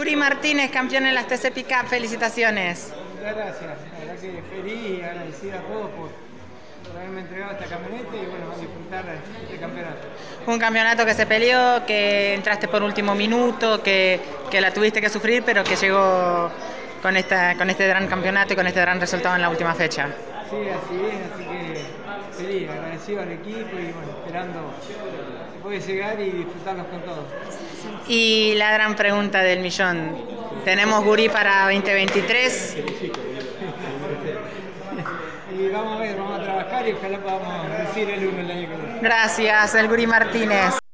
Guri Martínez, campeón en las TC Pickup, felicitaciones. Muchas gracias, la verdad que feliz y agradecido a todos por, por haberme entregado esta camioneta y bueno, disfrutar este campeonato. Un campeonato que se peleó, que entraste por último minuto, que, que la tuviste que sufrir, pero que llegó con, esta, con este gran campeonato y con este gran resultado en la última fecha. Sí, así es, así que feliz, agradecido al equipo y bueno, esperando que puede llegar y disfrutarlos con todos. Y la gran pregunta del millón, ¿tenemos Guri para 2023? y vamos a ver, vamos a trabajar y ojalá podamos decir el uno el año que viene. Gracias, el Guri Martínez.